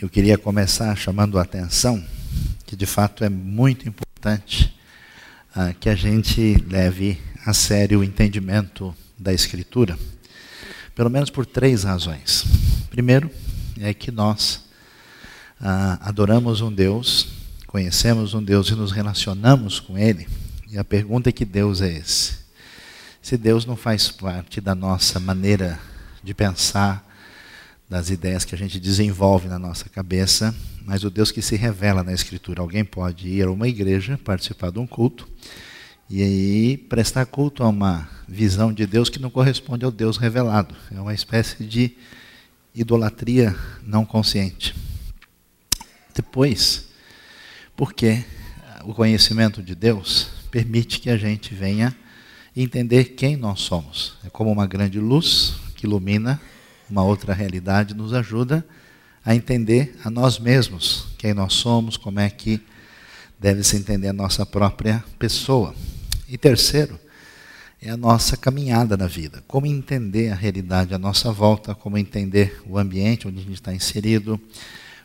Eu queria começar chamando a atenção que de fato é muito importante ah, que a gente leve a sério o entendimento da Escritura, pelo menos por três razões. Primeiro, é que nós ah, adoramos um Deus, conhecemos um Deus e nos relacionamos com Ele, e a pergunta é que Deus é esse? Se Deus não faz parte da nossa maneira de pensar, das ideias que a gente desenvolve na nossa cabeça, mas o Deus que se revela na Escritura. Alguém pode ir a uma igreja, participar de um culto, e aí prestar culto a uma visão de Deus que não corresponde ao Deus revelado. É uma espécie de idolatria não consciente. Depois, porque o conhecimento de Deus permite que a gente venha entender quem nós somos. É como uma grande luz que ilumina uma outra realidade, nos ajuda a entender a nós mesmos, quem nós somos, como é que deve se entender a nossa própria pessoa. E terceiro, é a nossa caminhada na vida. Como entender a realidade à nossa volta, como entender o ambiente onde a gente está inserido,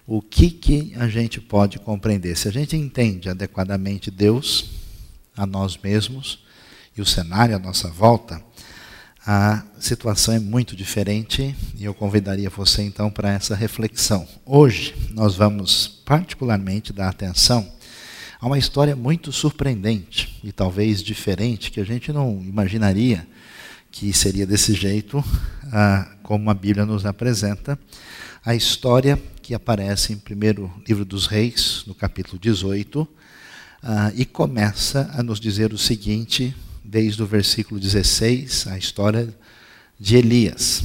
o que, que a gente pode compreender. Se a gente entende adequadamente Deus, a nós mesmos e o cenário à nossa volta, a situação é muito diferente e eu convidaria você então para essa reflexão. Hoje nós vamos particularmente dar atenção a uma história muito surpreendente e talvez diferente que a gente não imaginaria que seria desse jeito, ah, como a Bíblia nos apresenta. A história que aparece em primeiro livro dos Reis, no capítulo 18, ah, e começa a nos dizer o seguinte desde o versículo 16, a história de Elias.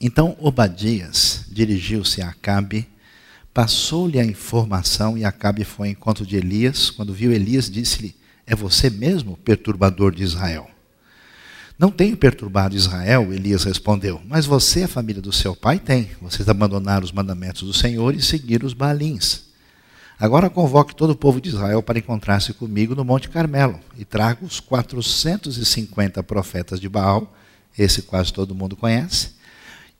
Então Obadias dirigiu-se a Acabe, passou-lhe a informação e Acabe foi ao encontro de Elias. Quando viu Elias, disse-lhe: É você mesmo, perturbador de Israel? Não tenho perturbado Israel, Elias respondeu, mas você, a família do seu pai, tem. Vocês abandonaram os mandamentos do Senhor e seguiram os balins. Agora convoque todo o povo de Israel para encontrar-se comigo no Monte Carmelo e traga os 450 profetas de Baal, esse quase todo mundo conhece,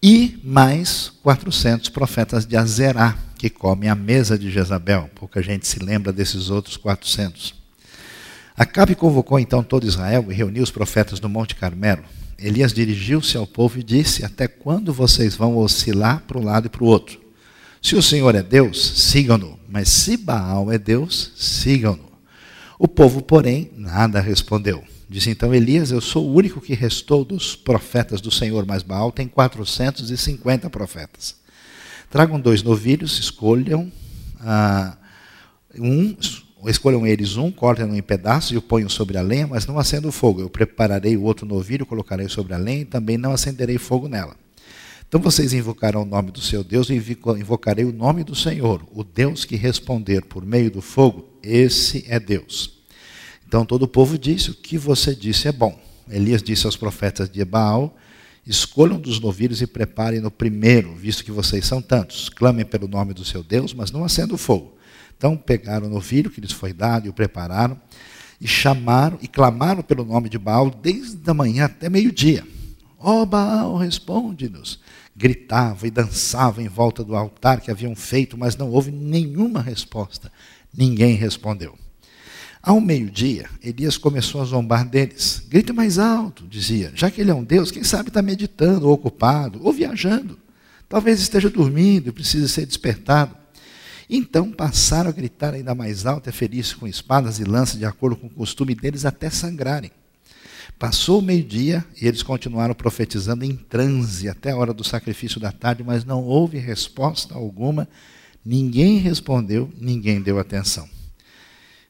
e mais 400 profetas de Azerá, que comem a mesa de Jezabel. Pouca gente se lembra desses outros 400. Acabe convocou então todo Israel e reuniu os profetas no Monte Carmelo. Elias dirigiu-se ao povo e disse: Até quando vocês vão oscilar para um lado e para o outro? Se o Senhor é Deus, sigam-no. Mas se Baal é Deus, sigam-no. O povo, porém, nada respondeu. Disse então Elias: Eu sou o único que restou dos profetas do Senhor, mas Baal tem 450 profetas. Tragam dois novilhos, escolham ah, um, escolham eles um, cortem-no em pedaços e o ponham sobre a lenha, mas não acenda o fogo. Eu prepararei o outro novilho, colocarei sobre a lenha e também não acenderei fogo nela. Então vocês invocarão o nome do seu Deus e invocarei o nome do Senhor, o Deus que responder por meio do fogo, esse é Deus. Então todo o povo disse: O que você disse é bom. Elias disse aos profetas de Baal: Escolham dos novilhos e preparem no primeiro, visto que vocês são tantos. Clamem pelo nome do seu Deus, mas não acendam o fogo. Então pegaram o novilho que lhes foi dado e o prepararam, e chamaram e clamaram pelo nome de Baal desde a manhã até meio-dia. Ó oh, Baal, responde-nos gritavam e dançavam em volta do altar que haviam feito, mas não houve nenhuma resposta. Ninguém respondeu. Ao meio-dia, Elias começou a zombar deles. Grite mais alto, dizia. Já que ele é um Deus, quem sabe está meditando, ou ocupado, ou viajando. Talvez esteja dormindo e precise ser despertado. Então passaram a gritar ainda mais alto e ferir-se com espadas e lanças, de acordo com o costume deles, até sangrarem. Passou o meio-dia e eles continuaram profetizando em transe até a hora do sacrifício da tarde, mas não houve resposta alguma, ninguém respondeu, ninguém deu atenção.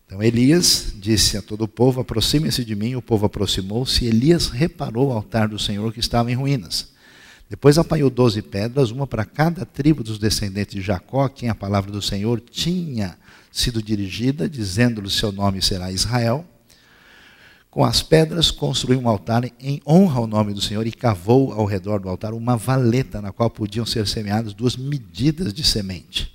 Então Elias disse a todo o povo: aproxime-se de mim. O povo aproximou-se. Elias reparou o altar do Senhor que estava em ruínas. Depois apanhou doze pedras, uma para cada tribo dos descendentes de Jacó, a quem a palavra do Senhor tinha sido dirigida, dizendo-lhe: Seu nome será Israel. Com as pedras construiu um altar em honra ao nome do Senhor e cavou ao redor do altar uma valeta na qual podiam ser semeadas duas medidas de semente.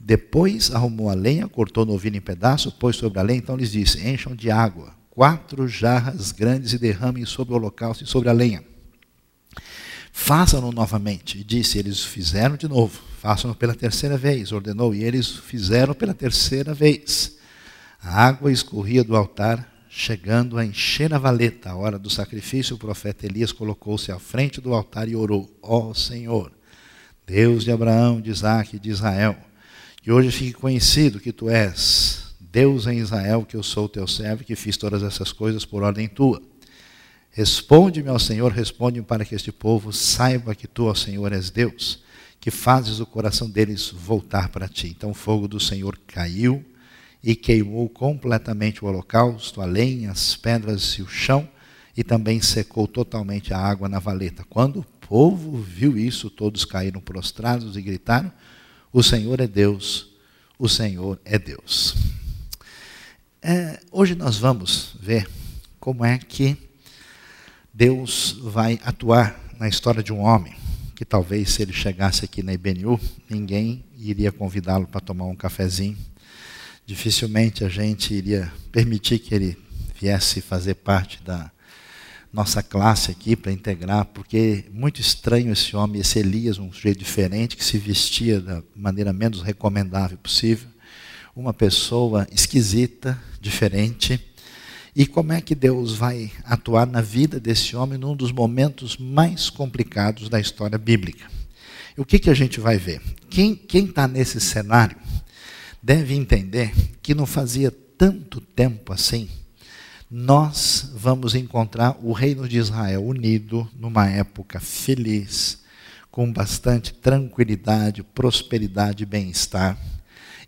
Depois arrumou a lenha, cortou o novilho em pedaços, pôs sobre a lenha, então lhes disse: Encham de água quatro jarras grandes e derramem sobre o holocausto e sobre a lenha. Façam-no novamente. E disse: Eles fizeram de novo. Façam-no pela terceira vez. Ordenou. E eles fizeram pela terceira vez. A água escorria do altar, chegando a encher a valeta. A hora do sacrifício, o profeta Elias colocou-se à frente do altar e orou: Ó oh, Senhor, Deus de Abraão, de Isaac e de Israel, que hoje fique conhecido que tu és Deus em Israel, que eu sou teu servo, que fiz todas essas coisas por ordem tua. Responde-me ao Senhor, responde-me para que este povo saiba que tu, ó Senhor, és Deus, que fazes o coração deles voltar para ti. Então o fogo do Senhor caiu e queimou completamente o holocausto, a lenha, as pedras e o chão, e também secou totalmente a água na valeta. Quando o povo viu isso, todos caíram prostrados e gritaram: O Senhor é Deus, o Senhor é Deus. É, hoje nós vamos ver como é que Deus vai atuar na história de um homem que talvez se ele chegasse aqui na IBNU, ninguém iria convidá-lo para tomar um cafezinho. Dificilmente a gente iria permitir que ele viesse fazer parte da nossa classe aqui para integrar, porque é muito estranho esse homem, esse Elias, um sujeito diferente, que se vestia da maneira menos recomendável possível uma pessoa esquisita, diferente. E como é que Deus vai atuar na vida desse homem num dos momentos mais complicados da história bíblica? E o que, que a gente vai ver? Quem está nesse cenário deve entender que não fazia tanto tempo assim, nós vamos encontrar o reino de Israel unido numa época feliz, com bastante tranquilidade, prosperidade e bem-estar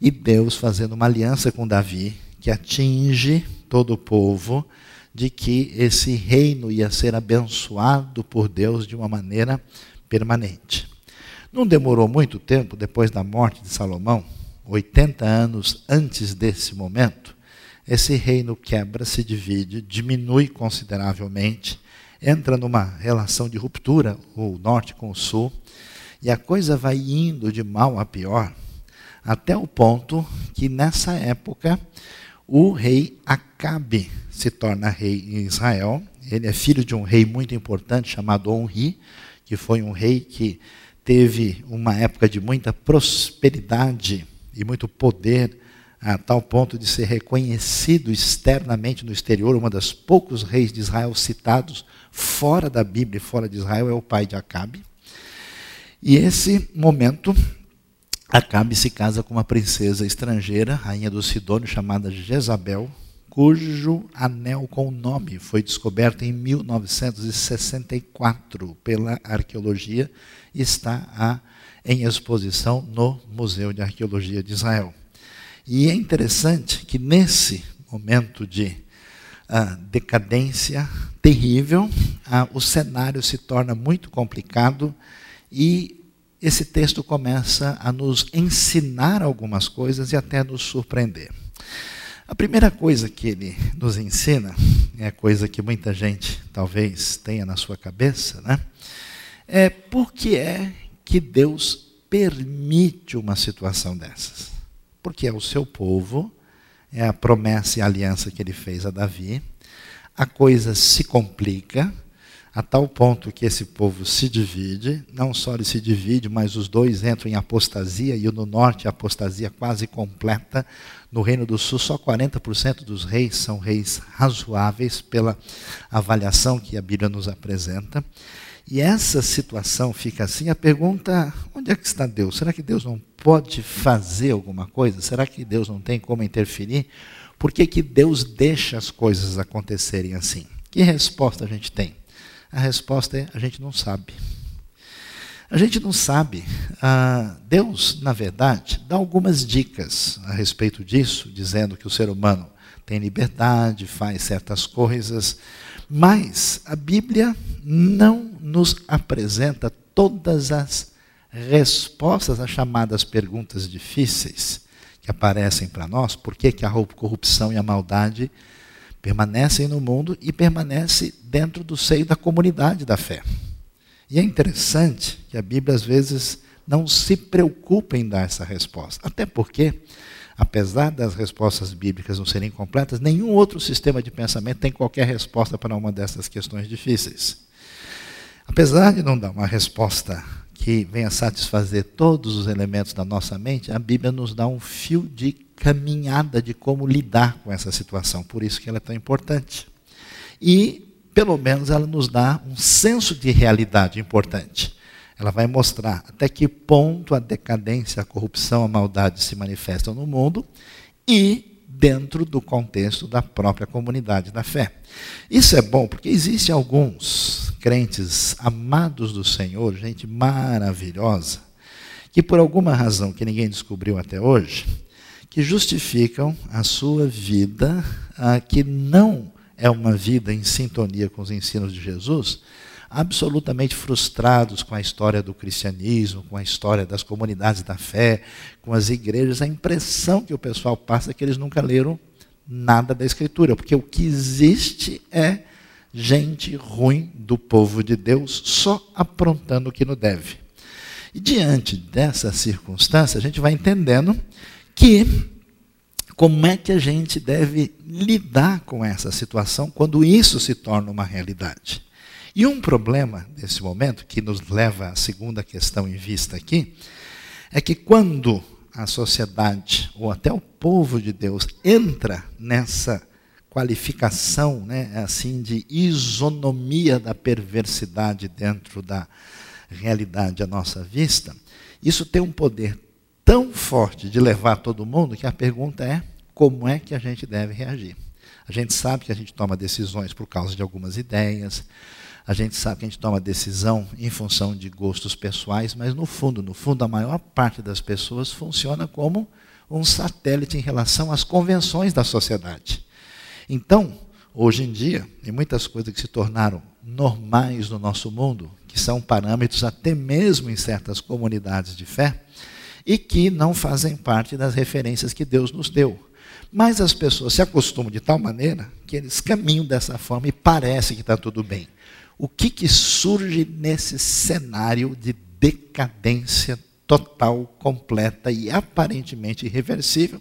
e Deus fazendo uma aliança com Davi, que atinge todo o povo, de que esse reino ia ser abençoado por Deus de uma maneira permanente. Não demorou muito tempo depois da morte de Salomão, 80 anos antes desse momento, esse reino quebra, se divide, diminui consideravelmente, entra numa relação de ruptura, o norte com o sul, e a coisa vai indo de mal a pior, até o ponto que nessa época o rei Acabe se torna rei em Israel. Ele é filho de um rei muito importante chamado Onri, que foi um rei que teve uma época de muita prosperidade e muito poder, a tal ponto de ser reconhecido externamente no exterior. Uma das poucos reis de Israel citados fora da Bíblia e fora de Israel é o pai de Acabe. E esse momento Acabe se casa com uma princesa estrangeira, rainha do Sidônio, chamada Jezabel, cujo anel com nome foi descoberto em 1964 pela arqueologia está a, em exposição no Museu de Arqueologia de Israel. E é interessante que nesse momento de uh, decadência terrível, uh, o cenário se torna muito complicado e esse texto começa a nos ensinar algumas coisas e até nos surpreender. A primeira coisa que ele nos ensina, é a coisa que muita gente talvez tenha na sua cabeça, né? É por que é que Deus permite uma situação dessas? Porque é o seu povo, é a promessa e a aliança que ele fez a Davi, a coisa se complica, a tal ponto que esse povo se divide, não só ele se divide, mas os dois entram em apostasia, e no norte a apostasia quase completa. No Reino do Sul, só 40% dos reis são reis razoáveis, pela avaliação que a Bíblia nos apresenta. E essa situação fica assim, a pergunta, onde é que está Deus? Será que Deus não pode fazer alguma coisa? Será que Deus não tem como interferir? Por que, que Deus deixa as coisas acontecerem assim? Que resposta a gente tem? A resposta é: a gente não sabe. A gente não sabe. Ah, Deus, na verdade, dá algumas dicas a respeito disso, dizendo que o ser humano tem liberdade, faz certas coisas, mas a Bíblia não nos apresenta todas as respostas às chamadas perguntas difíceis que aparecem para nós. Por que, que a corrupção e a maldade permanecem no mundo e permanece dentro do seio da comunidade da fé. E é interessante que a Bíblia às vezes não se preocupa em dar essa resposta, até porque apesar das respostas bíblicas não serem completas, nenhum outro sistema de pensamento tem qualquer resposta para uma dessas questões difíceis. Apesar de não dar uma resposta que venha satisfazer todos os elementos da nossa mente, a Bíblia nos dá um fio de caminhada de como lidar com essa situação. Por isso que ela é tão importante. E, pelo menos, ela nos dá um senso de realidade importante. Ela vai mostrar até que ponto a decadência, a corrupção, a maldade se manifestam no mundo e dentro do contexto da própria comunidade da fé. Isso é bom porque existem alguns crentes amados do Senhor, gente maravilhosa, que por alguma razão que ninguém descobriu até hoje, que justificam a sua vida, a que não é uma vida em sintonia com os ensinos de Jesus, absolutamente frustrados com a história do cristianismo, com a história das comunidades da fé, com as igrejas. A impressão que o pessoal passa é que eles nunca leram nada da Escritura, porque o que existe é gente ruim do povo de Deus só aprontando o que não deve. E diante dessa circunstância, a gente vai entendendo que como é que a gente deve lidar com essa situação quando isso se torna uma realidade. E um problema nesse momento, que nos leva à segunda questão em vista aqui, é que quando a sociedade, ou até o povo de Deus, entra nessa qualificação né, assim de isonomia da perversidade dentro da realidade à nossa vista, isso tem um poder tão forte de levar todo mundo que a pergunta é como é que a gente deve reagir. A gente sabe que a gente toma decisões por causa de algumas ideias, a gente sabe que a gente toma decisão em função de gostos pessoais, mas no fundo, no fundo, a maior parte das pessoas funciona como um satélite em relação às convenções da sociedade. Então, hoje em dia, tem muitas coisas que se tornaram normais no nosso mundo, que são parâmetros até mesmo em certas comunidades de fé, e que não fazem parte das referências que Deus nos deu. Mas as pessoas se acostumam de tal maneira que eles caminham dessa forma e parece que está tudo bem o que, que surge nesse cenário de decadência total, completa e aparentemente irreversível?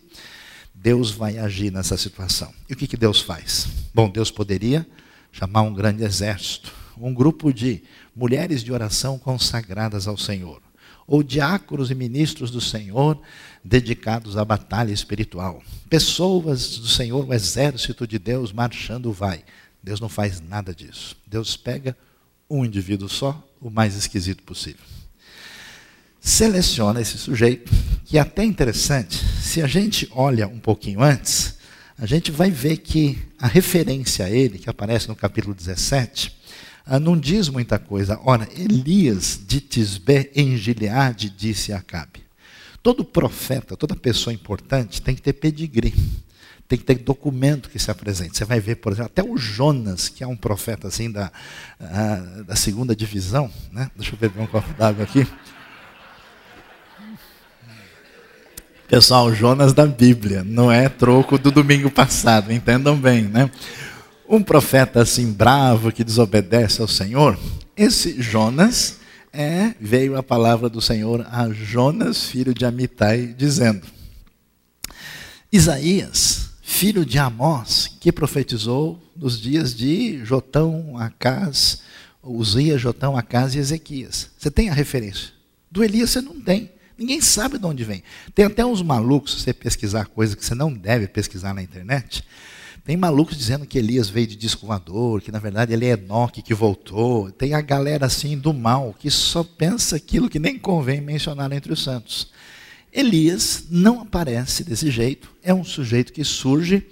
Deus vai agir nessa situação. E o que, que Deus faz? Bom, Deus poderia chamar um grande exército, um grupo de mulheres de oração consagradas ao Senhor, ou diáconos e ministros do Senhor dedicados à batalha espiritual, pessoas do Senhor, o exército de Deus marchando vai. Deus não faz nada disso. Deus pega um indivíduo só, o mais esquisito possível. Seleciona esse sujeito, que é até interessante, se a gente olha um pouquinho antes, a gente vai ver que a referência a ele, que aparece no capítulo 17, ah, não diz muita coisa. Ora, Elias de Tisbé em Gileade disse a Acabe. Todo profeta, toda pessoa importante tem que ter pedigree tem que ter documento que se apresente. Você vai ver, por exemplo, até o Jonas, que é um profeta assim da, uh, da segunda divisão, né? deixa eu beber um copo d'água aqui. Pessoal, Jonas da Bíblia, não é troco do domingo passado, entendam bem, né? Um profeta assim bravo que desobedece ao Senhor, esse Jonas é, veio a palavra do Senhor a Jonas, filho de Amitai, dizendo: Isaías filho de Amós, que profetizou nos dias de Jotão, Acás, Uzias, Jotão, Acás e Ezequias. Você tem a referência. Do Elias você não tem. Ninguém sabe de onde vem. Tem até uns malucos, se você pesquisar coisas que você não deve pesquisar na internet, tem malucos dizendo que Elias veio de disco que na verdade ele é Enoque que voltou. Tem a galera assim do mal que só pensa aquilo que nem convém mencionar entre os santos. Elias não aparece desse jeito, é um sujeito que surge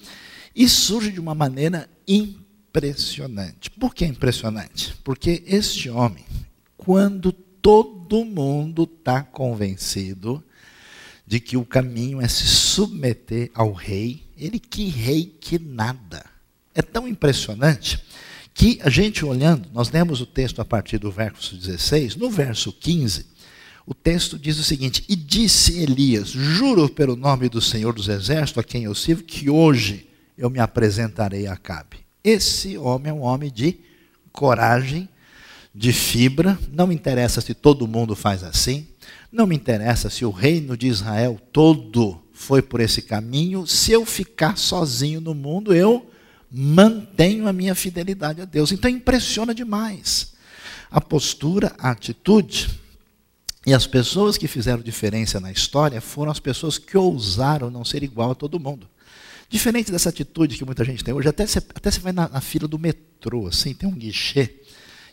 e surge de uma maneira impressionante. Por que impressionante? Porque este homem, quando todo mundo está convencido de que o caminho é se submeter ao rei, ele que rei que nada. É tão impressionante que a gente olhando, nós lemos o texto a partir do verso 16, no verso 15, o texto diz o seguinte: E disse Elias: Juro pelo nome do Senhor dos Exércitos, a quem eu sirvo, que hoje eu me apresentarei a Acabe. Esse homem é um homem de coragem, de fibra. Não me interessa se todo mundo faz assim. Não me interessa se o reino de Israel todo foi por esse caminho. Se eu ficar sozinho no mundo, eu mantenho a minha fidelidade a Deus. Então impressiona demais. a postura, a atitude. E as pessoas que fizeram diferença na história foram as pessoas que ousaram não ser igual a todo mundo. Diferente dessa atitude que muita gente tem hoje, até você, até você vai na, na fila do metrô, assim, tem um guichê,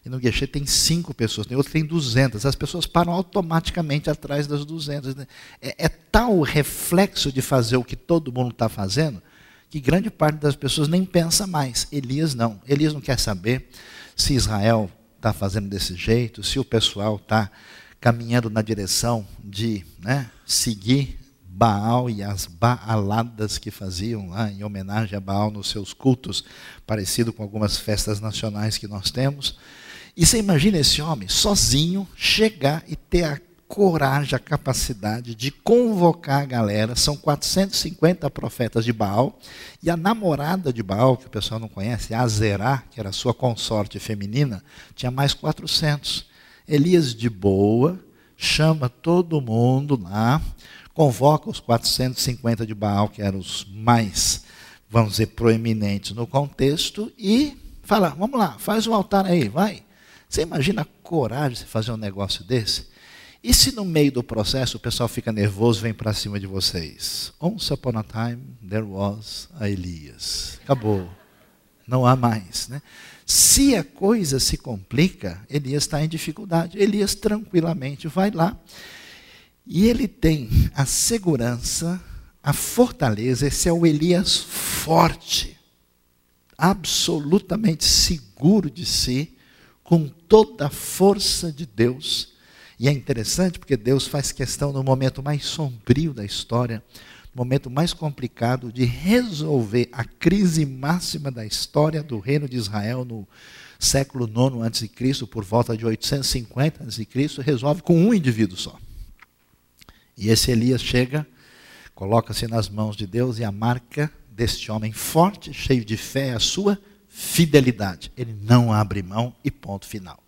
e no guichê tem cinco pessoas, tem outro tem 200. As pessoas param automaticamente atrás das 200. Né? É, é tal o reflexo de fazer o que todo mundo está fazendo, que grande parte das pessoas nem pensa mais. Elias não. Elias não quer saber se Israel está fazendo desse jeito, se o pessoal está caminhando na direção de né, seguir Baal e as baaladas que faziam lá em homenagem a Baal nos seus cultos, parecido com algumas festas nacionais que nós temos. E você imagina esse homem sozinho chegar e ter a coragem, a capacidade de convocar a galera. São 450 profetas de Baal. E a namorada de Baal, que o pessoal não conhece, Azerá, que era sua consorte feminina, tinha mais 400. Elias de boa, chama todo mundo lá, convoca os 450 de Baal, que eram os mais, vamos dizer, proeminentes no contexto, e fala: vamos lá, faz um altar aí, vai. Você imagina a coragem de fazer um negócio desse? E se no meio do processo o pessoal fica nervoso, vem para cima de vocês? Once upon a time there was a Elias. Acabou. Não há mais. Né? Se a coisa se complica, Elias está em dificuldade. Elias tranquilamente vai lá e ele tem a segurança, a fortaleza, esse é o Elias forte, absolutamente seguro de si, com toda a força de Deus. E é interessante porque Deus faz questão no momento mais sombrio da história, momento mais complicado, de resolver a crise máxima da história do reino de Israel no século IX a.C., por volta de 850 a.C., resolve com um indivíduo só. E esse Elias chega, coloca-se nas mãos de Deus e a marca deste homem forte, cheio de fé, é a sua fidelidade. Ele não abre mão e ponto final.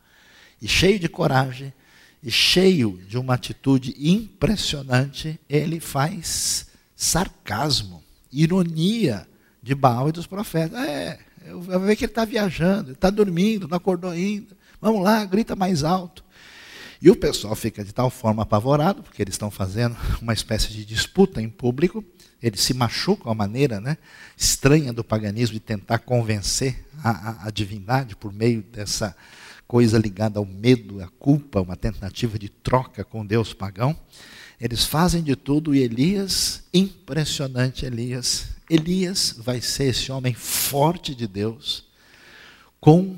E cheio de coragem, e cheio de uma atitude impressionante, ele faz sarcasmo, ironia de Baal e dos profetas. É, eu vejo que ele está viajando, está dormindo, não acordou ainda. Vamos lá, grita mais alto. E o pessoal fica de tal forma apavorado, porque eles estão fazendo uma espécie de disputa em público, eles se machucam a maneira né, estranha do paganismo de tentar convencer a, a, a divindade por meio dessa coisa ligada ao medo, à culpa, uma tentativa de troca com Deus pagão. Eles fazem de tudo e Elias, impressionante Elias, Elias vai ser esse homem forte de Deus, com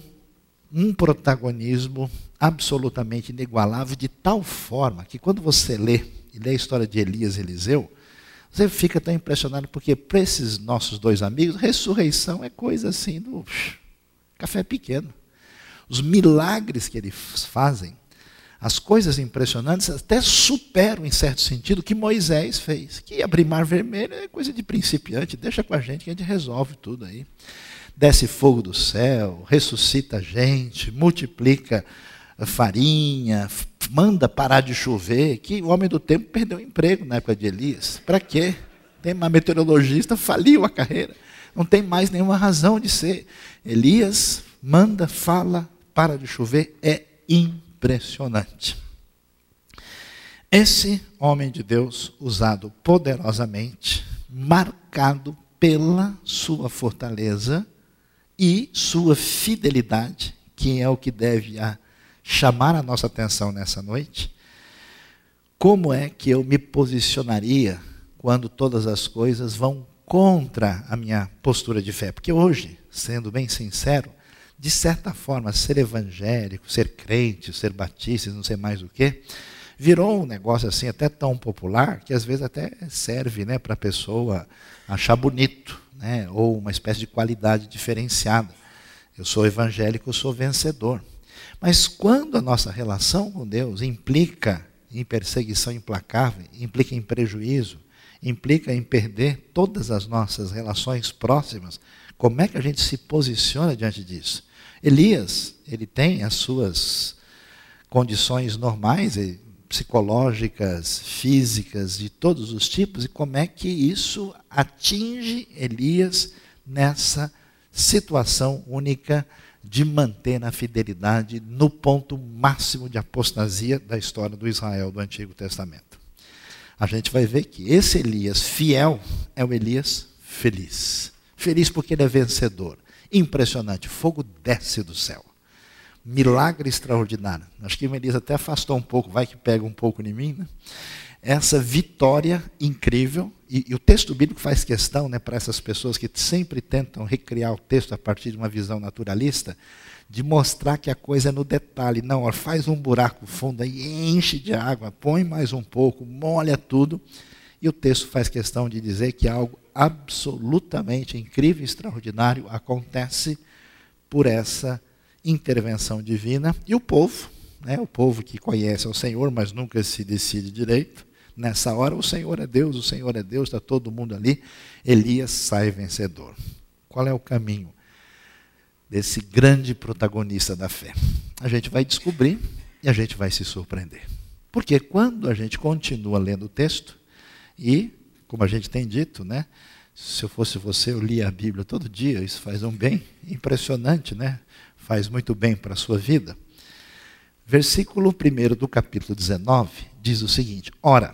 um protagonismo absolutamente inigualável, de tal forma que quando você lê e lê a história de Elias e Eliseu, você fica tão impressionado, porque para esses nossos dois amigos, ressurreição é coisa assim do café pequeno. Os milagres que eles fazem, as coisas impressionantes, até superam, em certo sentido, o que Moisés fez. Que abrir mar vermelho é coisa de principiante, deixa com a gente que a gente resolve tudo aí. Desce fogo do céu, ressuscita a gente, multiplica farinha, manda parar de chover, que o homem do tempo perdeu o emprego na época de Elias. Para quê? Tem uma meteorologista, faliu a carreira. Não tem mais nenhuma razão de ser. Elias manda, fala, para de chover, é impressionante. Esse homem de Deus, usado poderosamente, marcado pela sua fortaleza e sua fidelidade, que é o que deve a chamar a nossa atenção nessa noite, como é que eu me posicionaria quando todas as coisas vão contra a minha postura de fé? Porque hoje, sendo bem sincero, de certa forma, ser evangélico, ser crente, ser batista, não sei mais o que, virou um negócio assim até tão popular que às vezes até serve né, para a pessoa achar bonito, né, ou uma espécie de qualidade diferenciada. Eu sou evangélico, eu sou vencedor. Mas quando a nossa relação com Deus implica em perseguição implacável, implica em prejuízo, implica em perder todas as nossas relações próximas, como é que a gente se posiciona diante disso? Elias, ele tem as suas condições normais, psicológicas, físicas, de todos os tipos, e como é que isso atinge Elias nessa situação única de manter a fidelidade no ponto máximo de apostasia da história do Israel do Antigo Testamento. A gente vai ver que esse Elias fiel é o Elias feliz. Feliz porque ele é vencedor. Impressionante, fogo desce do céu. Milagre extraordinário. Acho que o Elias até afastou um pouco, vai que pega um pouco em mim, né? essa vitória incrível, e, e, o texto bíblico faz questão né, para essas pessoas que sempre tentam recriar o texto a partir de uma visão naturalista, de mostrar que a coisa é no detalhe. Não, ó, faz um buraco fundo e enche de água, põe mais um pouco, molha tudo. E o texto faz questão de dizer que algo absolutamente incrível extraordinário acontece por essa intervenção divina. E o povo, né, o povo que conhece o Senhor, mas nunca se decide direito, nessa hora, o Senhor é Deus, o Senhor é Deus, está todo mundo ali. Elias sai vencedor. Qual é o caminho desse grande protagonista da fé? A gente vai descobrir e a gente vai se surpreender. Porque quando a gente continua lendo o texto, e, como a gente tem dito, né? Se eu fosse você, eu lia a Bíblia todo dia, isso faz um bem impressionante, né? Faz muito bem para a sua vida. Versículo 1 do capítulo 19 diz o seguinte: Ora,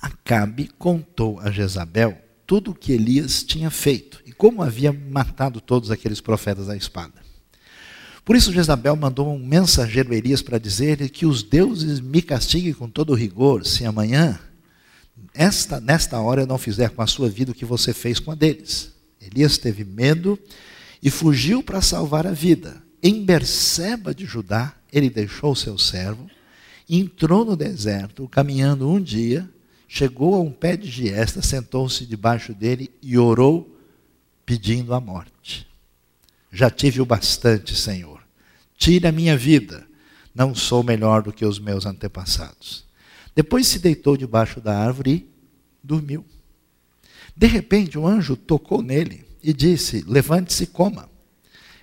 Acabe contou a Jezabel tudo o que Elias tinha feito e como havia matado todos aqueles profetas à espada. Por isso Jezabel mandou um mensageiro Elias para dizer que os deuses me castiguem com todo rigor, se amanhã, esta, nesta hora, não fizer com a sua vida o que você fez com a deles. Elias teve medo e fugiu para salvar a vida. Em Berseba de Judá, ele deixou seu servo, entrou no deserto, caminhando um dia, chegou a um pé de giesta, sentou-se debaixo dele e orou, pedindo a morte. Já tive o bastante, Senhor. Tire a minha vida. Não sou melhor do que os meus antepassados. Depois se deitou debaixo da árvore e dormiu. De repente, um anjo tocou nele e disse: Levante-se e coma.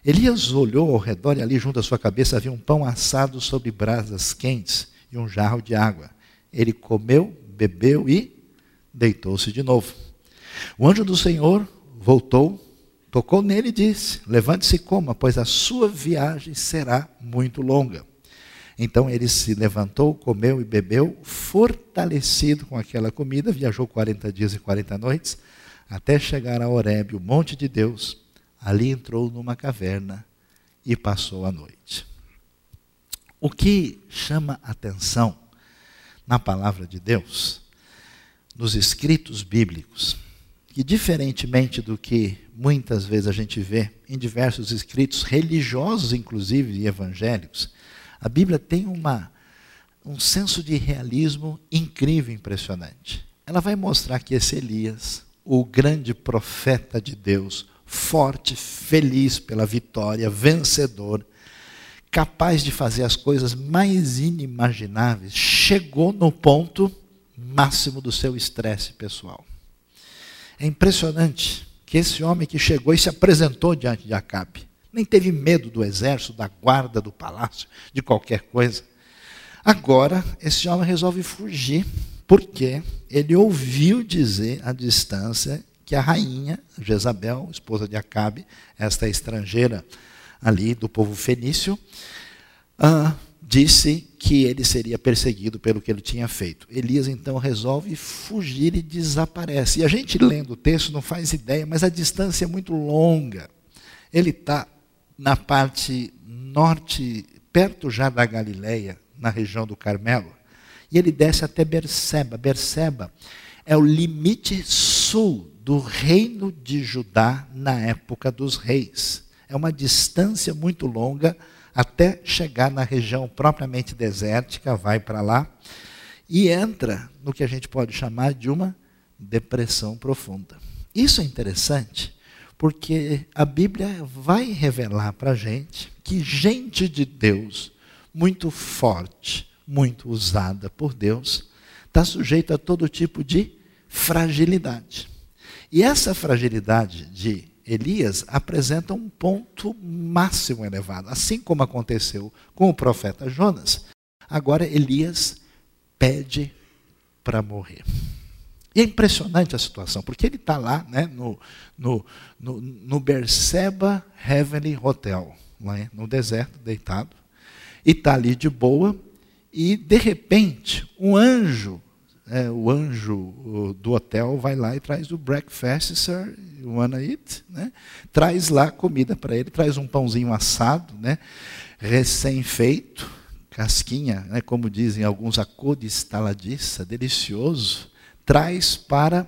Elias olhou ao redor e ali junto à sua cabeça havia um pão assado sobre brasas quentes e um jarro de água. Ele comeu, bebeu e deitou-se de novo. O anjo do Senhor voltou, tocou nele e disse: Levante-se e coma, pois a sua viagem será muito longa. Então ele se levantou, comeu e bebeu, fortalecido com aquela comida, viajou 40 dias e 40 noites, até chegar a Horebe, o monte de Deus. Ali entrou numa caverna e passou a noite. O que chama atenção na palavra de Deus, nos escritos bíblicos, que diferentemente do que muitas vezes a gente vê em diversos escritos religiosos, inclusive e evangélicos, a Bíblia tem uma, um senso de realismo incrível, impressionante. Ela vai mostrar que esse Elias, o grande profeta de Deus, forte, feliz pela vitória, vencedor, capaz de fazer as coisas mais inimagináveis, chegou no ponto máximo do seu estresse pessoal. É impressionante que esse homem que chegou e se apresentou diante de Acabe, nem teve medo do exército, da guarda, do palácio, de qualquer coisa. Agora, esse homem resolve fugir, porque ele ouviu dizer à distância que a rainha Jezabel, esposa de Acabe, esta estrangeira ali do povo fenício, ah, disse que ele seria perseguido pelo que ele tinha feito. Elias então resolve fugir e desaparece. E a gente lendo o texto não faz ideia, mas a distância é muito longa. Ele está na parte norte, perto já da Galileia, na região do Carmelo, e ele desce até Berseba. Berseba é o limite sul do reino de Judá na época dos reis. É uma distância muito longa até chegar na região propriamente desértica, vai para lá e entra no que a gente pode chamar de uma depressão profunda. Isso é interessante porque a Bíblia vai revelar para a gente que gente de Deus, muito forte, muito usada por Deus, está sujeita a todo tipo de fragilidade. E essa fragilidade de Elias apresenta um ponto máximo elevado. Assim como aconteceu com o profeta Jonas, agora Elias pede para morrer. E é impressionante a situação, porque ele está lá né, no, no, no, no Berseba Heavenly Hotel. lá no deserto, deitado, e está ali de boa, e de repente, um anjo, é, o anjo do hotel vai lá e traz o breakfast, sir, you wanna eat? Né? Traz lá comida para ele, traz um pãozinho assado, né? recém-feito, casquinha, né? como dizem alguns, a cor de estaladiça, delicioso, traz para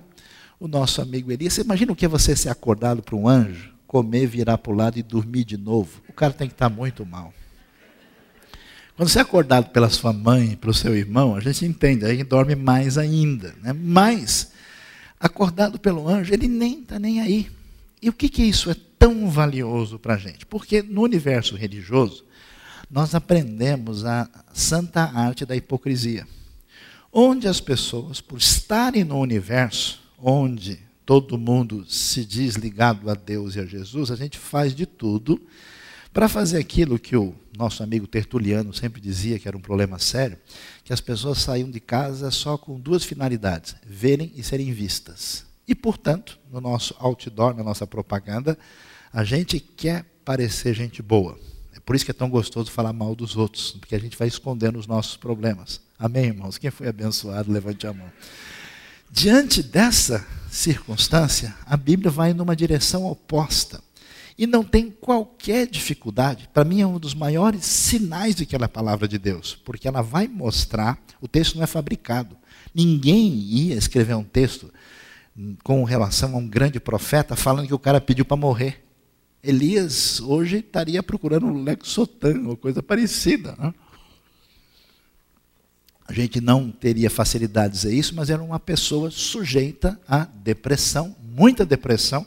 o nosso amigo Elias. Você imagina o que é você ser acordado para um anjo, comer, virar para o lado e dormir de novo? O cara tem que estar muito mal. Quando você é acordado pela sua mãe, pelo seu irmão, a gente entende, aí dorme mais ainda. Né? Mas, acordado pelo anjo, ele nem está nem aí. E o que, que isso é tão valioso para a gente? Porque no universo religioso, nós aprendemos a santa arte da hipocrisia. Onde as pessoas, por estarem no universo, onde todo mundo se diz ligado a Deus e a Jesus, a gente faz de tudo para fazer aquilo que o nosso amigo Tertuliano sempre dizia que era um problema sério, que as pessoas saíam de casa só com duas finalidades: verem e serem vistas. E, portanto, no nosso outdoor, na nossa propaganda, a gente quer parecer gente boa. É por isso que é tão gostoso falar mal dos outros, porque a gente vai escondendo os nossos problemas. Amém, irmãos? Quem foi abençoado, levante a mão. Diante dessa circunstância, a Bíblia vai numa direção oposta. E não tem qualquer dificuldade. Para mim, é um dos maiores sinais de que ela é a palavra de Deus, porque ela vai mostrar. O texto não é fabricado. Ninguém ia escrever um texto com relação a um grande profeta falando que o cara pediu para morrer. Elias hoje estaria procurando um Lexotan ou coisa parecida. Né? A gente não teria facilidade de dizer isso, mas era uma pessoa sujeita à depressão, muita depressão.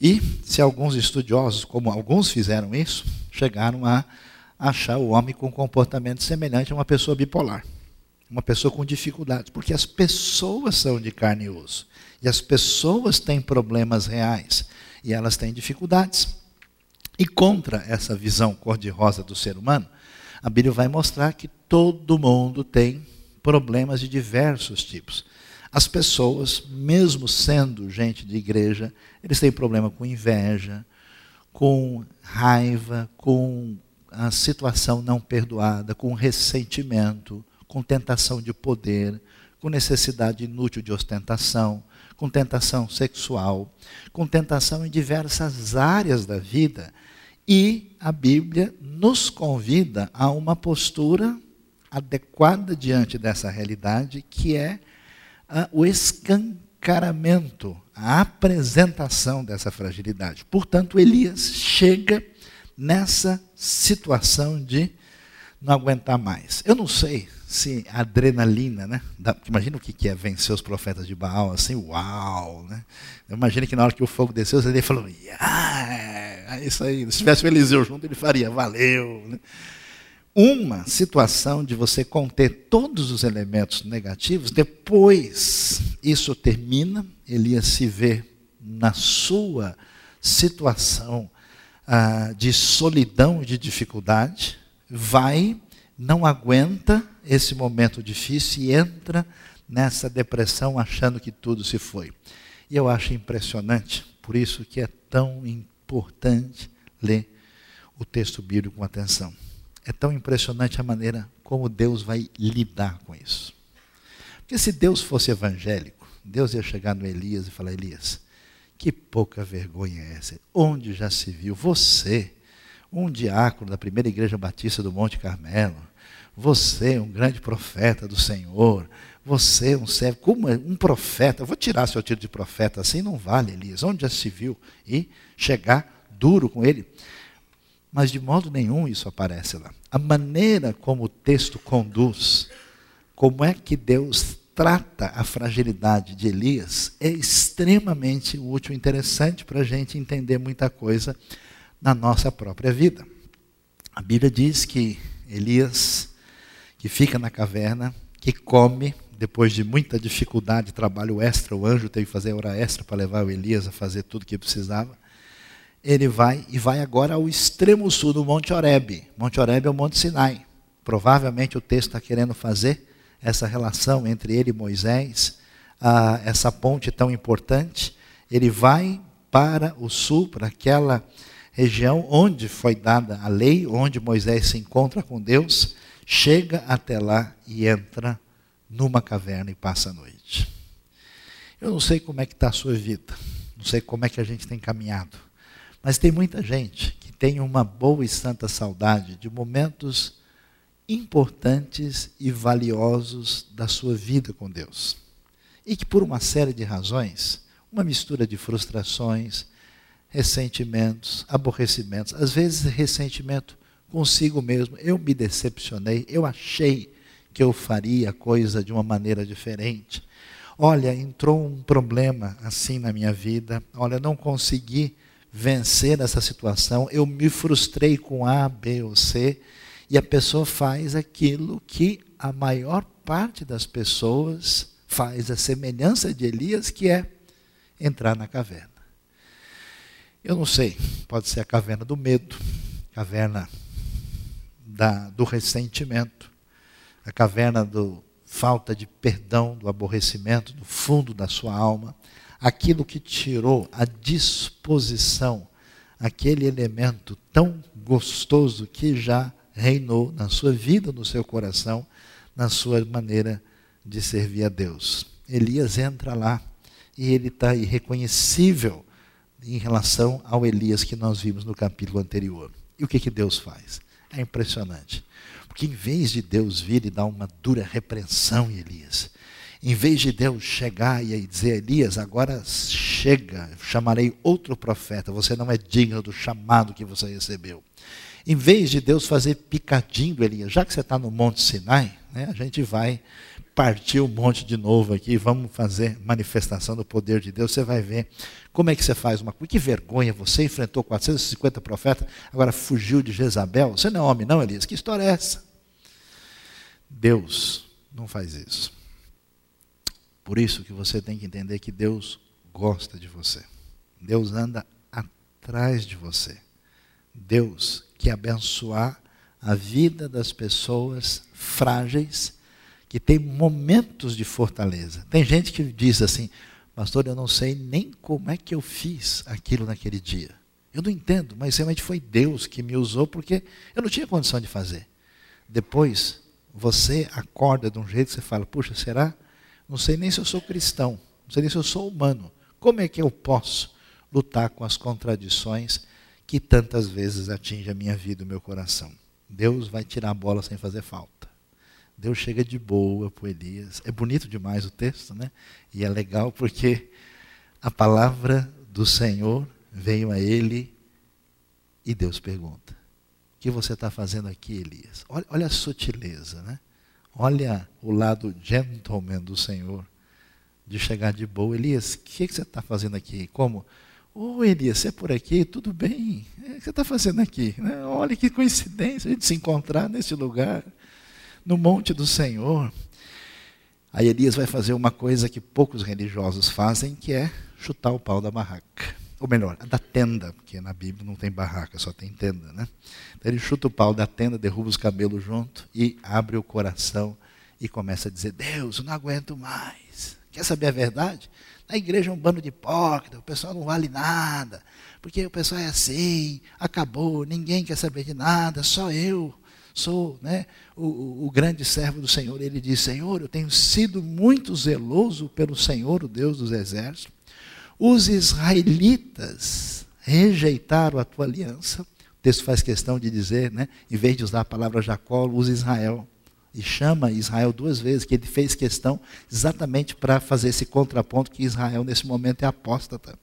E se alguns estudiosos, como alguns fizeram isso, chegaram a achar o homem com comportamento semelhante a uma pessoa bipolar, uma pessoa com dificuldades, porque as pessoas são de carne e osso, e as pessoas têm problemas reais, e elas têm dificuldades. E contra essa visão cor-de-rosa do ser humano, a Bíblia vai mostrar que todo mundo tem problemas de diversos tipos. As pessoas, mesmo sendo gente de igreja, eles têm problema com inveja, com raiva, com a situação não perdoada, com ressentimento, com tentação de poder, com necessidade inútil de ostentação, com tentação sexual, com tentação em diversas áreas da vida e a Bíblia nos convida a uma postura adequada diante dessa realidade, que é uh, o escancaramento, a apresentação dessa fragilidade. Portanto, Elias chega nessa situação de não aguentar mais. Eu não sei se a adrenalina, né? Da, imagina o que é vencer os profetas de Baal, assim, uau, né? Eu imagino que na hora que o fogo desceu, ele falou, yeah, é isso aí. Se tivesse o Eliseu junto, ele faria, valeu. Né? Uma situação de você conter todos os elementos negativos, depois isso termina, Elias se vê na sua situação ah, de solidão de dificuldade, vai, não aguenta esse momento difícil e entra nessa depressão achando que tudo se foi. E eu acho impressionante, por isso que é tão importante ler o texto bíblico com atenção. É tão impressionante a maneira como Deus vai lidar com isso. Porque se Deus fosse evangélico, Deus ia chegar no Elias e falar: Elias, que pouca vergonha é essa? Onde já se viu? Você, um diácono da primeira igreja batista do Monte Carmelo, você, um grande profeta do Senhor, você, um servo, como é um profeta, vou tirar seu título de profeta, assim não vale, Elias, onde já se viu? E chegar duro com ele. Mas de modo nenhum isso aparece lá. A maneira como o texto conduz, como é que Deus trata a fragilidade de Elias, é extremamente útil e interessante para a gente entender muita coisa na nossa própria vida. A Bíblia diz que Elias, que fica na caverna, que come, depois de muita dificuldade, trabalho extra, o anjo teve que fazer hora extra para levar o Elias a fazer tudo o que precisava ele vai e vai agora ao extremo sul do Monte Oreb. Monte Oreb é o Monte Sinai. Provavelmente o texto está querendo fazer essa relação entre ele e Moisés, ah, essa ponte tão importante. Ele vai para o sul, para aquela região onde foi dada a lei, onde Moisés se encontra com Deus, chega até lá e entra numa caverna e passa a noite. Eu não sei como é que está a sua vida, não sei como é que a gente tem caminhado, mas tem muita gente que tem uma boa e santa saudade de momentos importantes e valiosos da sua vida com Deus. E que por uma série de razões, uma mistura de frustrações, ressentimentos, aborrecimentos, às vezes ressentimento consigo mesmo. Eu me decepcionei, eu achei que eu faria a coisa de uma maneira diferente. Olha, entrou um problema assim na minha vida. Olha, não consegui vencer essa situação. Eu me frustrei com A, B ou C. E a pessoa faz aquilo que a maior parte das pessoas faz, a semelhança de Elias, que é entrar na caverna. Eu não sei, pode ser a caverna do medo, caverna da, do ressentimento, a caverna do falta de perdão, do aborrecimento, do fundo da sua alma, aquilo que tirou a disposição, aquele elemento tão gostoso que já reinou na sua vida, no seu coração, na sua maneira de servir a Deus. Elias entra lá e ele está irreconhecível em relação ao Elias que nós vimos no capítulo anterior. E o que, que Deus faz? É impressionante. Porque em vez de Deus vir e dar uma dura repreensão em Elias, em vez de Deus chegar e dizer, Elias, agora chega, chamarei outro profeta, você não é digno do chamado que você recebeu. Em vez de Deus fazer picadinho Elias, já que você está no Monte Sinai, né, a gente vai partir o monte de novo aqui, vamos fazer manifestação do poder de Deus, você vai ver como é que você faz uma coisa. Que vergonha, você enfrentou 450 profetas, agora fugiu de Jezabel. Você não é homem, não, Elias? Que história é essa? Deus não faz isso. Por isso que você tem que entender que Deus gosta de você. Deus anda atrás de você. Deus quer abençoar a vida das pessoas frágeis que tem momentos de fortaleza. Tem gente que diz assim: Pastor, eu não sei nem como é que eu fiz aquilo naquele dia. Eu não entendo, mas realmente foi Deus que me usou porque eu não tinha condição de fazer. Depois, você acorda de um jeito que você fala: Puxa, será? Não sei nem se eu sou cristão, não sei nem se eu sou humano. Como é que eu posso lutar com as contradições que tantas vezes atingem a minha vida e o meu coração? Deus vai tirar a bola sem fazer falta. Deus chega de boa para Elias. É bonito demais o texto, né? E é legal porque a palavra do Senhor veio a ele e Deus pergunta: O que você está fazendo aqui, Elias? Olha, olha, a sutileza, né? Olha o lado gentleman do Senhor de chegar de boa. Elias, o que, que, você está fazendo aqui? Como? Ô oh, Elias, você é por aqui? Tudo bem? O que você está fazendo aqui? Né? Olha que coincidência a gente se encontrar nesse lugar no monte do Senhor. Aí Elias vai fazer uma coisa que poucos religiosos fazem, que é chutar o pau da barraca. Ou melhor, da tenda, porque na Bíblia não tem barraca, só tem tenda, né? Então ele chuta o pau da tenda, derruba os cabelos junto e abre o coração e começa a dizer: Deus, eu não aguento mais. Quer saber a verdade? Na igreja é um bando de hipócrita, o pessoal não vale nada, porque o pessoal é assim, acabou, ninguém quer saber de nada, só eu sou né, o, o, grande servo do Senhor. Ele diz: Senhor, eu tenho sido muito zeloso pelo Senhor, o Deus dos exércitos. Os israelitas rejeitaram a tua aliança. O texto faz questão de dizer, né, em vez de usar a palavra Jacó, usa Israel. E chama Israel duas vezes, que ele fez questão exatamente para fazer esse contraponto que Israel, nesse momento, é apóstata.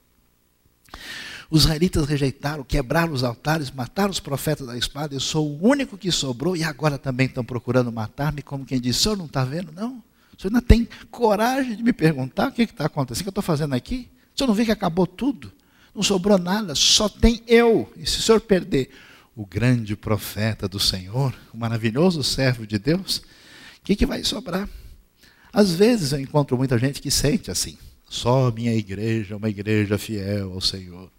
Os israelitas rejeitaram, quebraram os altares, mataram os profetas da espada. Eu sou o único que sobrou e agora também estão procurando matar-me, como quem diz: o senhor não está vendo? Não. O senhor ainda tem coragem de me perguntar o que está acontecendo, o que eu estou fazendo aqui? Senhor não vê que acabou tudo? Não sobrou nada, só tem eu. E se o senhor perder o grande profeta do Senhor, o maravilhoso servo de Deus, o que, que vai sobrar? Às vezes eu encontro muita gente que sente assim: só minha igreja é uma igreja fiel ao Senhor.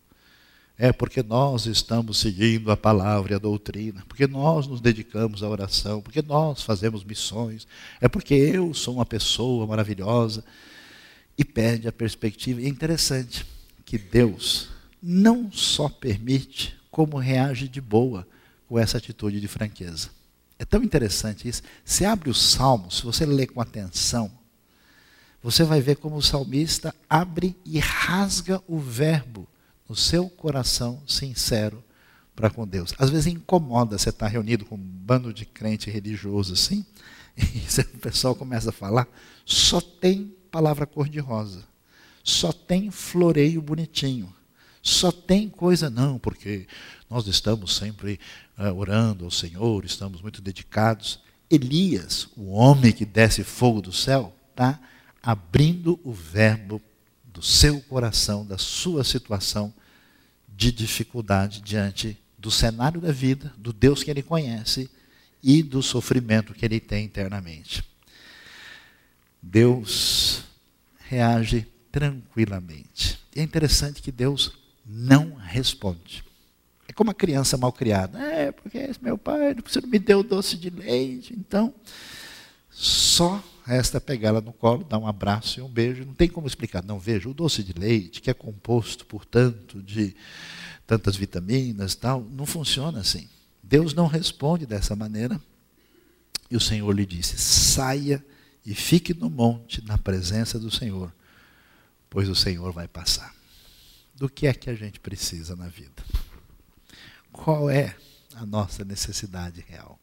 É porque nós estamos seguindo a palavra e a doutrina, porque nós nos dedicamos à oração, porque nós fazemos missões, é porque eu sou uma pessoa maravilhosa. E perde a perspectiva. E é interessante que Deus não só permite, como reage de boa com essa atitude de franqueza. É tão interessante isso. Você abre o salmo, se você lê com atenção, você vai ver como o salmista abre e rasga o verbo no seu coração sincero para com Deus. Às vezes incomoda você estar reunido com um bando de crente religioso assim, e o pessoal começa a falar, só tem palavra cor-de-rosa, só tem floreio bonitinho, só tem coisa não, porque nós estamos sempre uh, orando ao Senhor, estamos muito dedicados. Elias, o homem que desce fogo do céu, está abrindo o verbo do seu coração, da sua situação de dificuldade diante do cenário da vida, do Deus que ele conhece e do sofrimento que ele tem internamente. Deus reage tranquilamente. E é interessante que Deus não responde. É como a criança mal criada. É, porque meu pai você não me deu doce de leite. Então, só resta pegar ela no colo, dar um abraço e um beijo. Não tem como explicar. Não, veja, o doce de leite, que é composto, portanto, de tantas vitaminas tal, não funciona assim. Deus não responde dessa maneira. E o Senhor lhe disse: saia e fique no monte, na presença do Senhor, pois o Senhor vai passar. Do que é que a gente precisa na vida? Qual é a nossa necessidade real?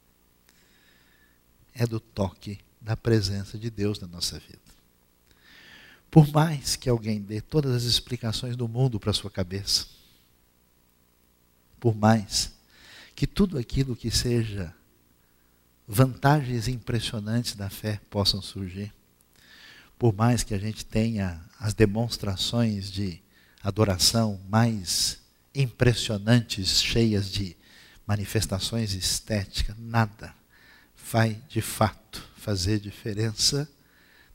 É do toque da presença de Deus na nossa vida. Por mais que alguém dê todas as explicações do mundo para sua cabeça, por mais que tudo aquilo que seja vantagens impressionantes da fé possam surgir, por mais que a gente tenha as demonstrações de adoração mais impressionantes, cheias de manifestações estéticas, nada vai de fato fazer diferença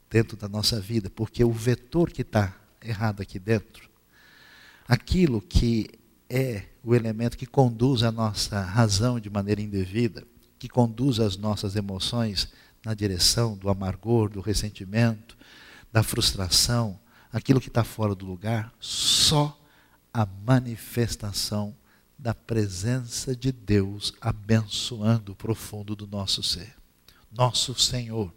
dentro da nossa vida, porque o vetor que está errado aqui dentro, aquilo que é o elemento que conduz a nossa razão de maneira indevida, que conduz as nossas emoções na direção do amargor, do ressentimento, da frustração, aquilo que está fora do lugar, só a manifestação da presença de Deus abençoando o profundo do nosso ser nosso Senhor,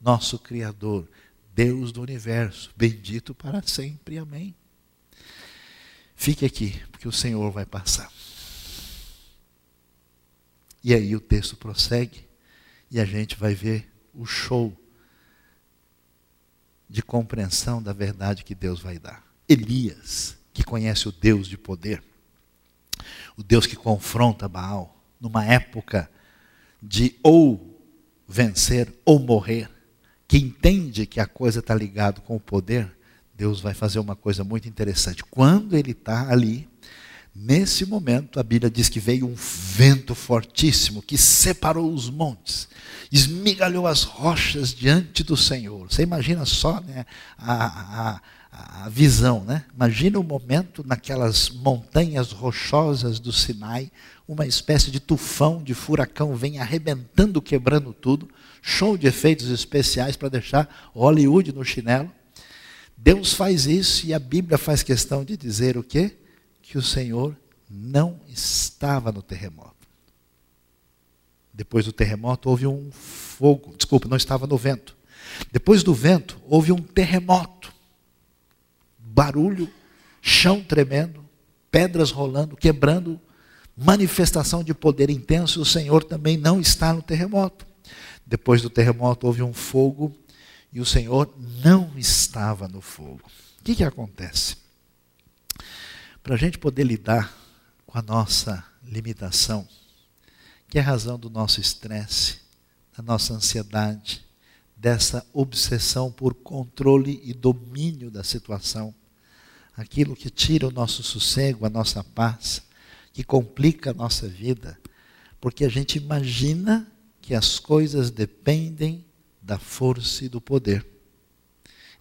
nosso Criador, Deus do universo, bendito para sempre. Amém. Fique aqui, porque o Senhor vai passar. E aí o texto prossegue e a gente vai ver o show de compreensão da verdade que Deus vai dar. Elias, que conhece o Deus de poder, o Deus que confronta Baal, numa época de ou vencer ou morrer, que entende que a coisa está ligada com o poder, Deus vai fazer uma coisa muito interessante. Quando ele está ali, nesse momento, a Bíblia diz que veio um vento fortíssimo que separou os montes, esmigalhou as rochas diante do Senhor. Você imagina só né, a, a a visão, né? Imagina o momento naquelas montanhas rochosas do Sinai, uma espécie de tufão, de furacão vem arrebentando, quebrando tudo, show de efeitos especiais para deixar Hollywood no chinelo. Deus faz isso e a Bíblia faz questão de dizer o quê? Que o Senhor não estava no terremoto. Depois do terremoto houve um fogo, desculpa, não estava no vento. Depois do vento houve um terremoto barulho, chão tremendo, pedras rolando, quebrando, manifestação de poder intenso. O Senhor também não está no terremoto. Depois do terremoto houve um fogo e o Senhor não estava no fogo. O que, que acontece? Para a gente poder lidar com a nossa limitação, que é a razão do nosso estresse, da nossa ansiedade, dessa obsessão por controle e domínio da situação, aquilo que tira o nosso sossego, a nossa paz, que complica a nossa vida, porque a gente imagina que as coisas dependem da força e do poder.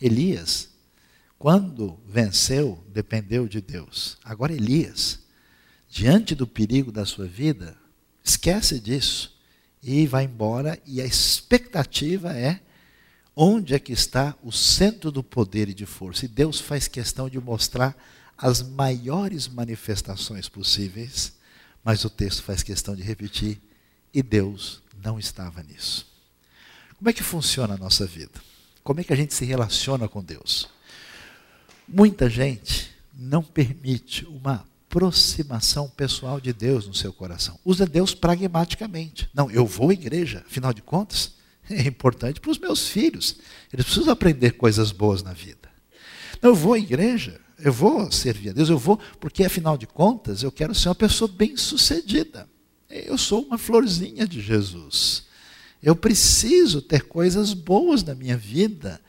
Elias, quando venceu, dependeu de Deus. Agora, Elias, diante do perigo da sua vida, esquece disso e vai embora, e a expectativa é Onde é que está o centro do poder e de força? E Deus faz questão de mostrar as maiores manifestações possíveis Mas o texto faz questão de repetir, e Deus não estava nisso. Como é que funciona a nossa vida? Como é que a gente se relaciona com Deus? Muita gente não permite uma aproximação pessoal de Deus no seu coração. Usa Deus pragmaticamente. Não, eu vou à igreja, afinal de contas, é importante para os meus filhos. Eles precisam aprender coisas boas na vida. Não, eu vou à igreja, eu vou servir a Deus, eu vou, porque afinal de contas eu quero ser uma pessoa bem-sucedida. Eu sou uma florzinha de Jesus. Eu preciso ter coisas boas na minha vida.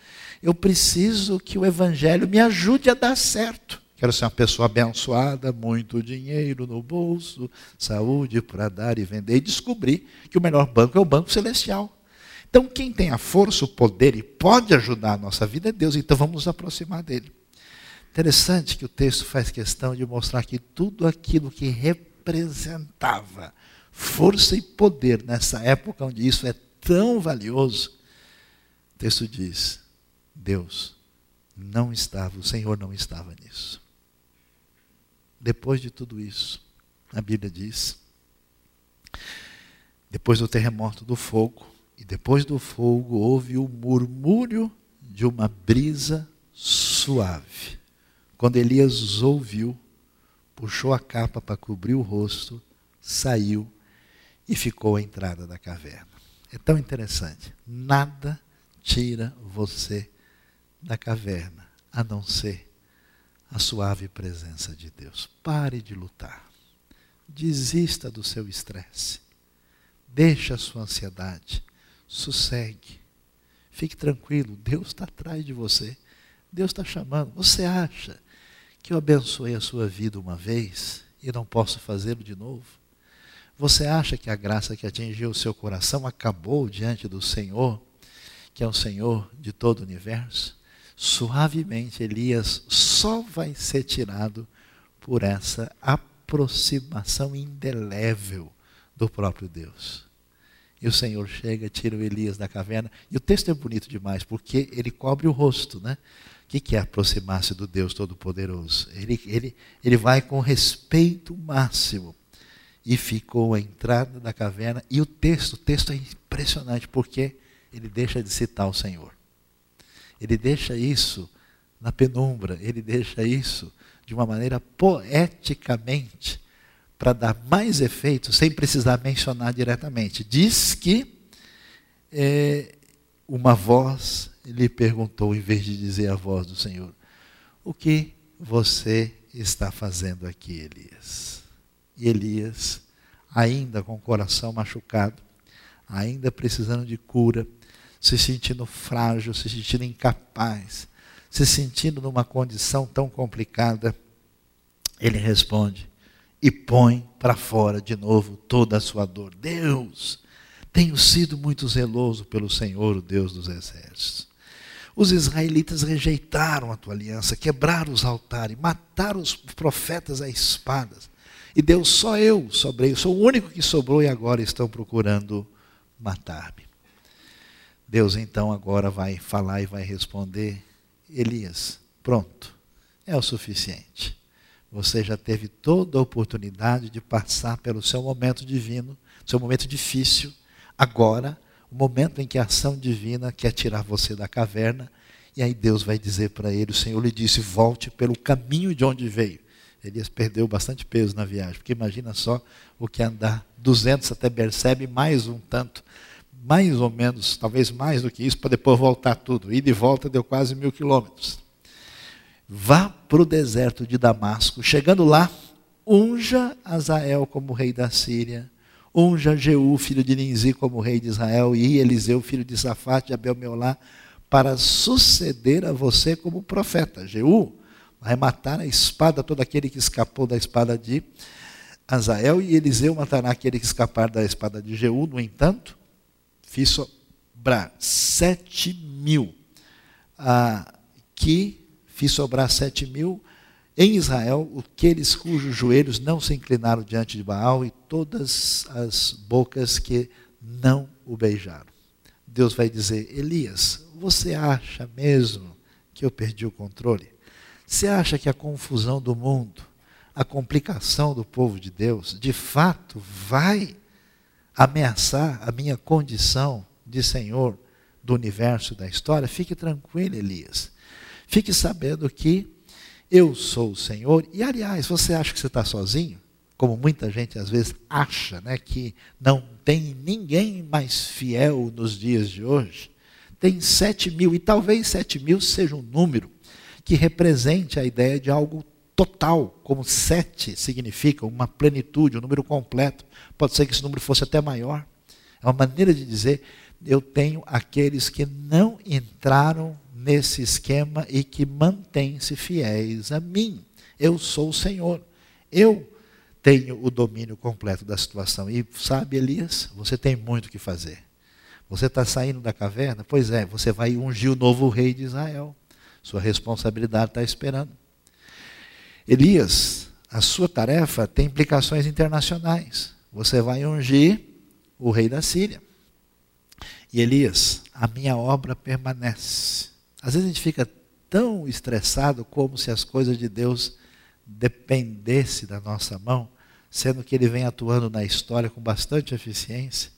Eu preciso que o Evangelho me ajude a dar certo. Quero ser uma pessoa abençoada, muito dinheiro no bolso, saúde para dar e vender. E descobri que o melhor banco é o Banco Celestial. Então, quem tem a força, o poder e pode ajudar a nossa vida é Deus. Então, vamos nos aproximar dele. Interessante que o texto faz questão de mostrar que tudo aquilo que representava força e poder nessa época onde isso é tão valioso, o texto diz: Deus não estava, o Senhor não estava nisso. Depois de tudo isso, a Bíblia diz, depois do terremoto do fogo, e depois do fogo houve o murmúrio de uma brisa suave. Quando Elias ouviu, puxou a capa para cobrir o rosto, saiu e ficou à entrada da caverna. É tão interessante. Nada tira você da caverna, a não ser a suave presença de Deus. Pare de lutar. Desista do seu estresse. Deixe a sua ansiedade. Sossegue. Fique tranquilo. Deus está atrás de você. Deus está chamando. Você acha que eu abençoei a sua vida uma vez e não posso fazê-lo de novo? Você acha que a graça que atingiu o seu coração acabou diante do Senhor, que é o Senhor de todo o universo? Suavemente, Elias só vai ser tirado por essa aproximação indelével do próprio Deus. E o Senhor chega, tira o Elias da caverna. E o texto é bonito demais, porque ele cobre o rosto, né? O que é aproximar-se do Deus Todo-Poderoso? Ele, ele, ele vai com respeito máximo e ficou à entrada da caverna. E o texto, o texto é impressionante, porque ele deixa de citar o Senhor. Ele deixa isso na penumbra, ele deixa isso de uma maneira poeticamente para dar mais efeito, sem precisar mencionar diretamente. Diz que é, uma voz lhe perguntou, em vez de dizer a voz do Senhor: O que você está fazendo aqui, Elias? E Elias, ainda com o coração machucado, ainda precisando de cura, se sentindo frágil, se sentindo incapaz, se sentindo numa condição tão complicada, ele responde e põe para fora de novo toda a sua dor. Deus, tenho sido muito zeloso pelo Senhor, o Deus dos exércitos. Os israelitas rejeitaram a tua aliança, quebraram os altares, mataram os profetas a espadas. E Deus, só eu sobrei, sou o único que sobrou e agora estão procurando matar-me. Deus então agora vai falar e vai responder: Elias, pronto, é o suficiente. Você já teve toda a oportunidade de passar pelo seu momento divino, seu momento difícil. Agora, o momento em que a ação divina quer tirar você da caverna, e aí Deus vai dizer para ele: o Senhor lhe disse, volte pelo caminho de onde veio. Elias perdeu bastante peso na viagem, porque imagina só o que andar 200 até Bersebe, mais um tanto, mais ou menos, talvez mais do que isso, para depois voltar tudo. E de volta deu quase mil quilômetros. Vá para o deserto de Damasco, chegando lá, unja Azael como rei da Síria, unja Jeú, filho de Ninzi, como rei de Israel, e Eliseu, filho de Safate, de Abel-Meolá, para suceder a você como profeta. Jeú vai matar a espada todo aquele que escapou da espada de Azael, e Eliseu matará aquele que escapar da espada de Jeú. No entanto, fiz sobrar sete mil, ah, que fiz sobrar sete mil em Israel, aqueles cujos joelhos não se inclinaram diante de Baal e todas as bocas que não o beijaram. Deus vai dizer: Elias, você acha mesmo que eu perdi o controle? Você acha que a confusão do mundo, a complicação do povo de Deus, de fato, vai ameaçar a minha condição de Senhor do universo da história, fique tranquilo, Elias. Fique sabendo que eu sou o Senhor. E, aliás, você acha que você está sozinho? Como muita gente às vezes acha, né, que não tem ninguém mais fiel nos dias de hoje. Tem sete mil, e talvez sete mil seja um número que represente a ideia de algo total, como sete significa uma plenitude, um número completo. Pode ser que esse número fosse até maior. É uma maneira de dizer: eu tenho aqueles que não entraram nesse esquema e que mantêm-se fiéis a mim. Eu sou o Senhor. Eu tenho o domínio completo da situação. E sabe, Elias, você tem muito o que fazer. Você está saindo da caverna? Pois é, você vai ungir o novo rei de Israel. Sua responsabilidade está esperando. Elias, a sua tarefa tem implicações internacionais. Você vai ungir o rei da Síria. E Elias, a minha obra permanece. Às vezes a gente fica tão estressado como se as coisas de Deus dependessem da nossa mão, sendo que ele vem atuando na história com bastante eficiência.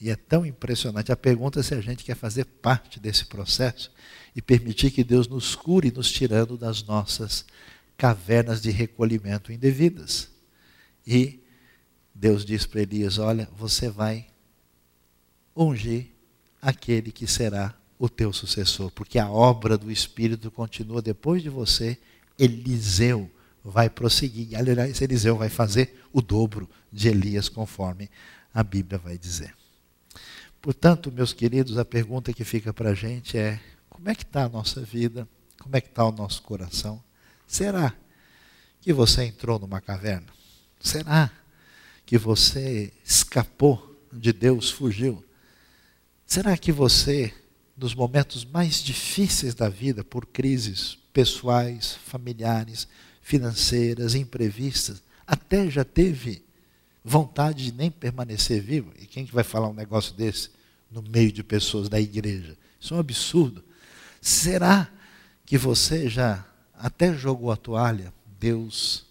E é tão impressionante. A pergunta é se a gente quer fazer parte desse processo e permitir que Deus nos cure, nos tirando das nossas cavernas de recolhimento indevidas. E Deus diz para Elias: Olha, você vai ungir aquele que será o teu sucessor, porque a obra do Espírito continua depois de você. Eliseu vai prosseguir. Aliás, Eliseu vai fazer o dobro de Elias, conforme a Bíblia vai dizer. Portanto, meus queridos, a pergunta que fica para a gente é: como é que está a nossa vida? Como é que está o nosso coração? Será que você entrou numa caverna? Será que você escapou de Deus, fugiu? Será que você nos momentos mais difíceis da vida, por crises pessoais, familiares, financeiras, imprevistas, até já teve vontade de nem permanecer vivo. E quem que vai falar um negócio desse no meio de pessoas da igreja? Isso é um absurdo. Será que você já até jogou a toalha? Deus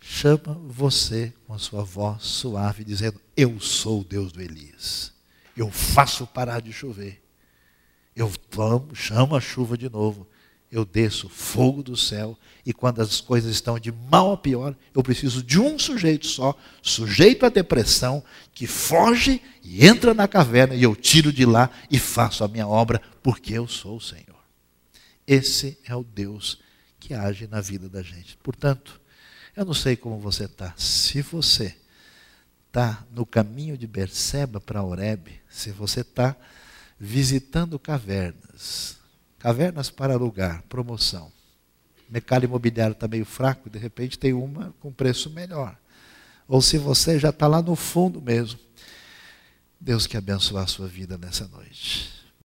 chama você com a sua voz suave, dizendo: Eu sou o Deus do Elias. Eu faço parar de chover eu chamo a chuva de novo, eu desço fogo do céu, e quando as coisas estão de mal a pior, eu preciso de um sujeito só, sujeito à depressão, que foge e entra na caverna, e eu tiro de lá e faço a minha obra, porque eu sou o Senhor. Esse é o Deus que age na vida da gente. Portanto, eu não sei como você está. Se você está no caminho de Berseba para Oreb, se você está visitando cavernas. Cavernas para alugar, promoção. O mercado imobiliário está meio fraco, de repente tem uma com preço melhor. Ou se você já está lá no fundo mesmo. Deus que abençoe a sua vida nessa noite.